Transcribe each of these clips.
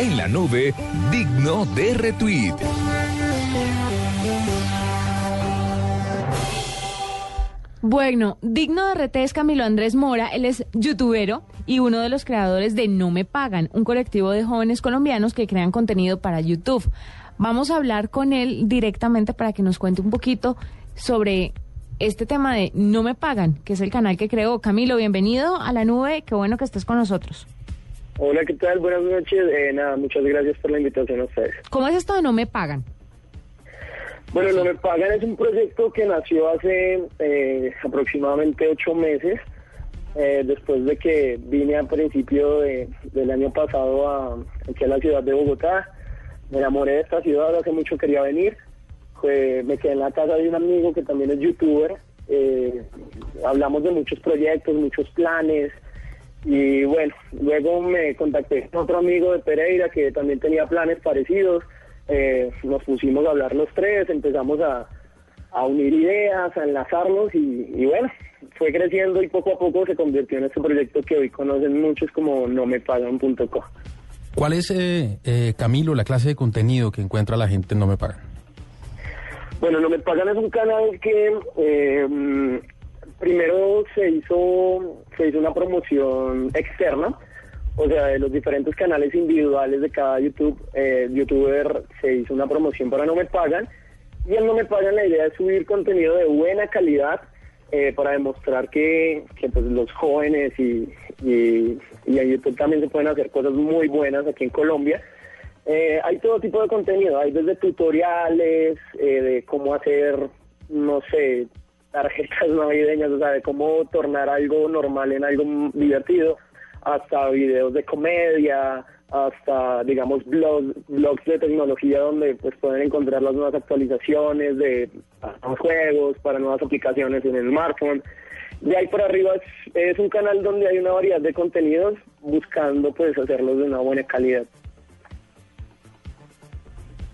En la nube, digno de retweet. Bueno, digno de RT es Camilo Andrés Mora, él es youtubero y uno de los creadores de No Me Pagan, un colectivo de jóvenes colombianos que crean contenido para YouTube. Vamos a hablar con él directamente para que nos cuente un poquito sobre este tema de No Me Pagan, que es el canal que creó. Camilo, bienvenido a la nube, qué bueno que estés con nosotros. Hola, ¿qué tal? Buenas noches. Eh, nada, muchas gracias por la invitación a ustedes. ¿Cómo es esto de No Me Pagan? Bueno, No Me Pagan es un proyecto que nació hace eh, aproximadamente ocho meses, eh, después de que vine a principio de, del año pasado a, aquí a la ciudad de Bogotá. Me enamoré de esta ciudad, hace mucho quería venir. me quedé en la casa de un amigo que también es youtuber. Eh, hablamos de muchos proyectos, muchos planes. Y bueno, luego me contacté con otro amigo de Pereira que también tenía planes parecidos eh, nos pusimos a hablar los tres, empezamos a, unir ideas, a enlazarnos y, bueno, fue creciendo y poco a poco se convirtió en este proyecto que hoy conocen muchos como nomepagan.co. ¿Cuál es, eh, eh, Camilo, la clase de contenido que encuentra la gente en No Me Pagan? Bueno, No Me Pagan es un canal que eh, primero se hizo, se hizo una promoción externa o sea, de los diferentes canales individuales de cada YouTube, eh, youtuber se hizo una promoción para No Me Pagan. Y en No Me Pagan la idea es subir contenido de buena calidad eh, para demostrar que, pues, los jóvenes y, y, en YouTube también se pueden hacer cosas muy buenas aquí en Colombia. Eh, hay todo tipo de contenido, hay desde tutoriales de cómo hacer, no sé, tarjetas navideñas, o sea, de cómo tornar algo normal en algo divertido hasta videos de comedia, hasta digamos blogs, blogs de tecnología donde pues pueden encontrar las nuevas actualizaciones de nuevos juegos, para nuevas aplicaciones en el smartphone. De ahí por arriba es, es un canal donde hay una variedad de contenidos buscando pues hacerlos de una buena calidad.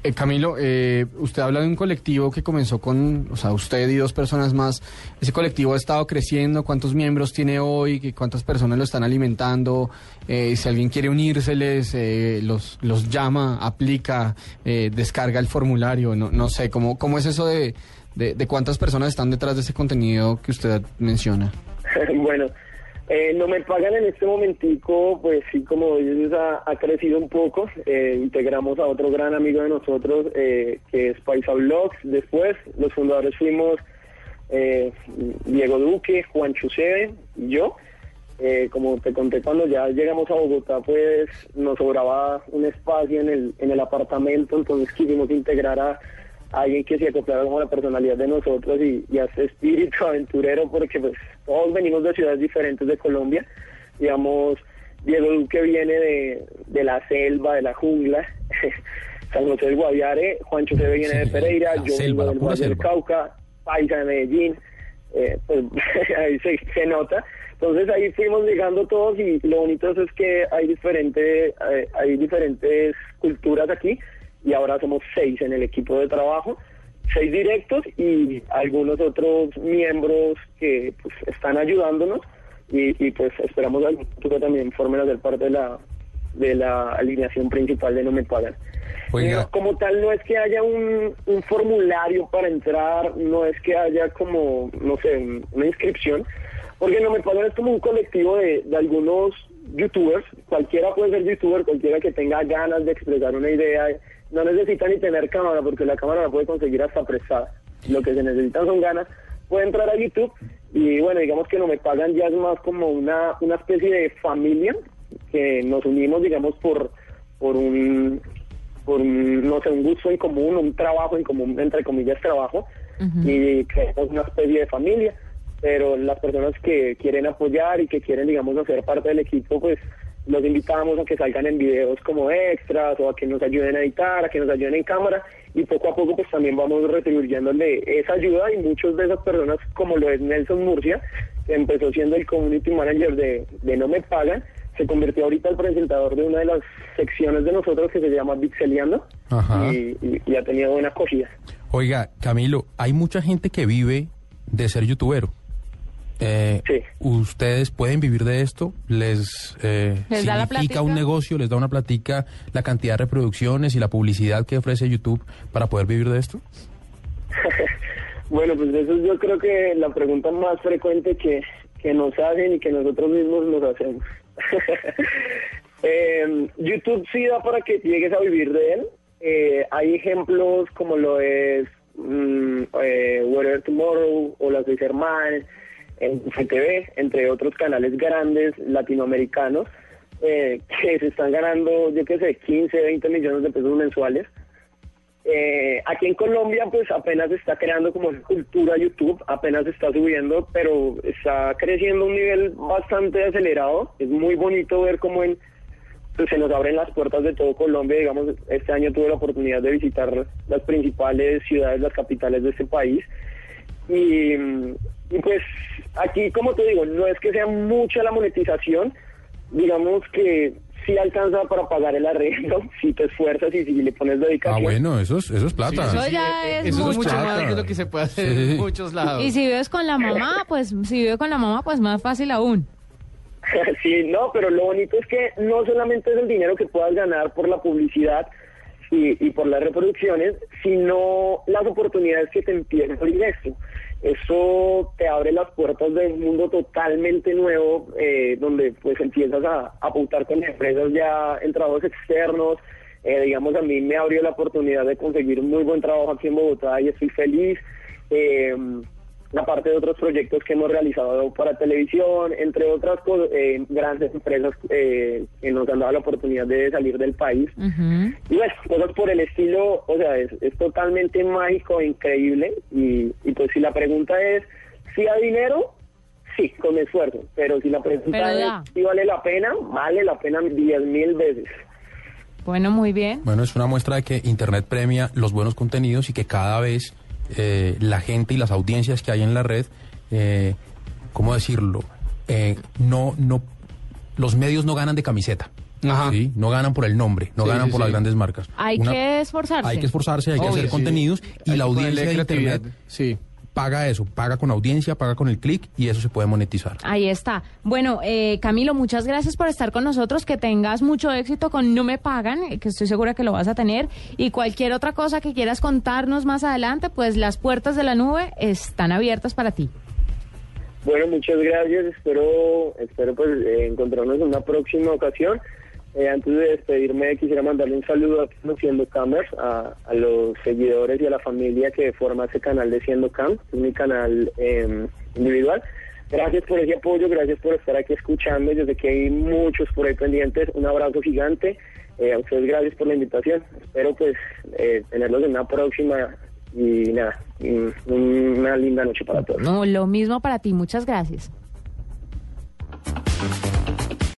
Eh, Camilo, eh, usted habla de un colectivo que comenzó con, o sea, usted y dos personas más. ¿Ese colectivo ha estado creciendo? ¿Cuántos miembros tiene hoy? ¿Cuántas personas lo están alimentando? Eh, si alguien quiere unírseles, los, los llama, aplica, descarga el formulario. No, no sé, ¿cómo, ¿cómo es eso de, de cuántas personas están detrás de ese contenido que usted menciona? bueno. Eh, no me pagan en este momentico, pues sí, como dices, ha, crecido un poco. Eh, integramos a otro gran amigo de nosotros, eh, que es Paisa Vlogs. Después, los fundadores fuimos Diego Duque, Juan Chuseve y yo. como te conté, cuando ya llegamos a Bogotá, pues nos sobraba un espacio en el, en el apartamento, entonces quisimos integrar a alguien que se acoplara como la personalidad de nosotros y, y hace espíritu aventurero porque pues todos venimos de ciudades diferentes de Colombia, digamos, Diego Duque viene de, de la selva, de la jungla, San José del Guaviare, Juancho se viene de Pereira, yo vengo del Valle del Cauca, Paisa de Medellín, eh, pues ahí se, se, nota. Entonces ahí fuimos llegando todos y lo bonito es que hay, diferente, eh, hay diferentes culturas aquí y ahora somos seis en el equipo de trabajo, seis directos y algunos otros miembros que pues, están ayudándonos y, pues esperamos al futuro también formen a ser parte de la de la alineación principal de No Me Pagan. como tal, no es que haya un, un, formulario para entrar, no es que haya como, no sé, una inscripción, porque No Me Pagan es como un colectivo de, de algunos youtubers, cualquiera puede ser youtuber, cualquiera que tenga ganas de expresar una idea no necesita ni tener cámara porque la cámara la puede conseguir hasta prestada. Lo que se necesitan son ganas. Puede entrar a YouTube y bueno, digamos que no me pagan ya es más como una, una especie de familia que nos unimos, digamos, por, por un, por no sé, un gusto en común, un trabajo en común, entre comillas, trabajo, y creamos una especie de familia pero las personas que quieren apoyar y que quieren, digamos, hacer parte del equipo, pues los invitamos a que salgan en videos como extras o a que nos ayuden a editar, a que nos ayuden en cámara y poco a poco pues también vamos retribuyéndole esa ayuda y muchos de esas personas como lo es Nelson Murcia, que empezó siendo el community manager de, No Me Pagan, se convirtió ahorita el presentador de una de las secciones de nosotros que se llama Pixeleando y, y, ha tenido buena acogida. Oiga, Camilo, hay mucha gente que vive de ser youtubero. Eh, Sí. ¿Ustedes pueden vivir de esto? ¿Les, eh, ¿Les da la significa un negocio? ¿Les da una platica la cantidad de reproducciones y la publicidad que ofrece YouTube para poder vivir de esto? Bueno, pues eso es yo creo que la pregunta más frecuente que, que nos hacen y que nosotros mismos nos hacemos. Eh, YouTube sí da para que llegues a vivir de él. Eh, hay ejemplos como lo es mm, eh, Whatever Tomorrow o Las de Germán, en CTV, entre otros canales grandes latinoamericanos eh, que se están ganando, yo qué sé, 15, 20 millones de pesos mensuales. Eh, aquí en Colombia pues apenas está creando como cultura YouTube, apenas está subiendo, pero está creciendo a un nivel bastante acelerado. Es muy bonito ver cómo en, pues, se nos abren las puertas de todo Colombia. Digamos, este año tuve la oportunidad de visitar las principales ciudades, las capitales de este país. Y, y, pues aquí, como te digo, no es que sea mucha la monetización, digamos que sí alcanza para pagar el arrendo, si te esfuerzas y si le pones Ah, dedicación. bueno, eso es, eso es plata. Eso ya es eso es mucho. más de lo que se puede hacer Sí. en muchos lados. Y si vives con la mamá, pues si vive con la mamá, pues más fácil aún. Sí, no, pero lo bonito es que no solamente es el dinero que puedas ganar por la publicidad y, y por las reproducciones, sino las oportunidades que te empieza a abrir esto. Eso te abre las puertas de un mundo totalmente nuevo, eh, donde pues empiezas a apuntar con empresas ya en trabajos externos. Eh, digamos, a mí me abrió la oportunidad de conseguir muy buen trabajo aquí en Bogotá y estoy feliz. Eh, aparte de otros proyectos que hemos realizado para televisión, entre otras cosas, eh, grandes empresas eh, que nos han dado la oportunidad de salir del país. Y bueno, cosas por el estilo, o sea, es, es totalmente mágico e increíble. Y, y pues si la pregunta es, ¿si a dinero? Sí, con esfuerzo. Pero si la pregunta es, ¿si vale la pena? Vale la pena diez mil veces. Bueno, muy bien. Bueno, es una muestra de que Internet premia los buenos contenidos y que cada vez eh, la gente y las audiencias que hay en la red, eh, ¿cómo decirlo? Eh, no, no, los medios no ganan de camiseta. Ajá. ¿sí? No ganan por el nombre, no Sí, ganan sí, por sí. las grandes marcas. Hay Una- que esforzarse. Hay que esforzarse, hay que hacer sí. contenidos y Hay la audiencia de. Internet Sí. Paga eso, paga con audiencia, paga con el clic y eso se puede monetizar. Ahí está. Bueno, eh, Camilo, muchas gracias por estar con nosotros. Que tengas mucho éxito con No Me Pagan, eh, que estoy segura que lo vas a tener. Y cualquier otra cosa que quieras contarnos más adelante, pues las puertas de la nube están abiertas para ti. Bueno, muchas gracias. Espero, espero pues eh, encontrarnos en una próxima ocasión. Eh, antes de despedirme, quisiera mandarle un saludo a Siendo Camers, a, los seguidores y a la familia que forma ese canal de Siendo Cam, mi canal eh, individual. Gracias por ese apoyo, gracias por estar aquí escuchando. Yo sé que hay muchos por ahí pendientes. Un abrazo gigante. Eh, a ustedes gracias por la invitación. Espero pues eh, tenerlos en una próxima y nada, una linda noche para todos. No, lo mismo para ti. Muchas gracias.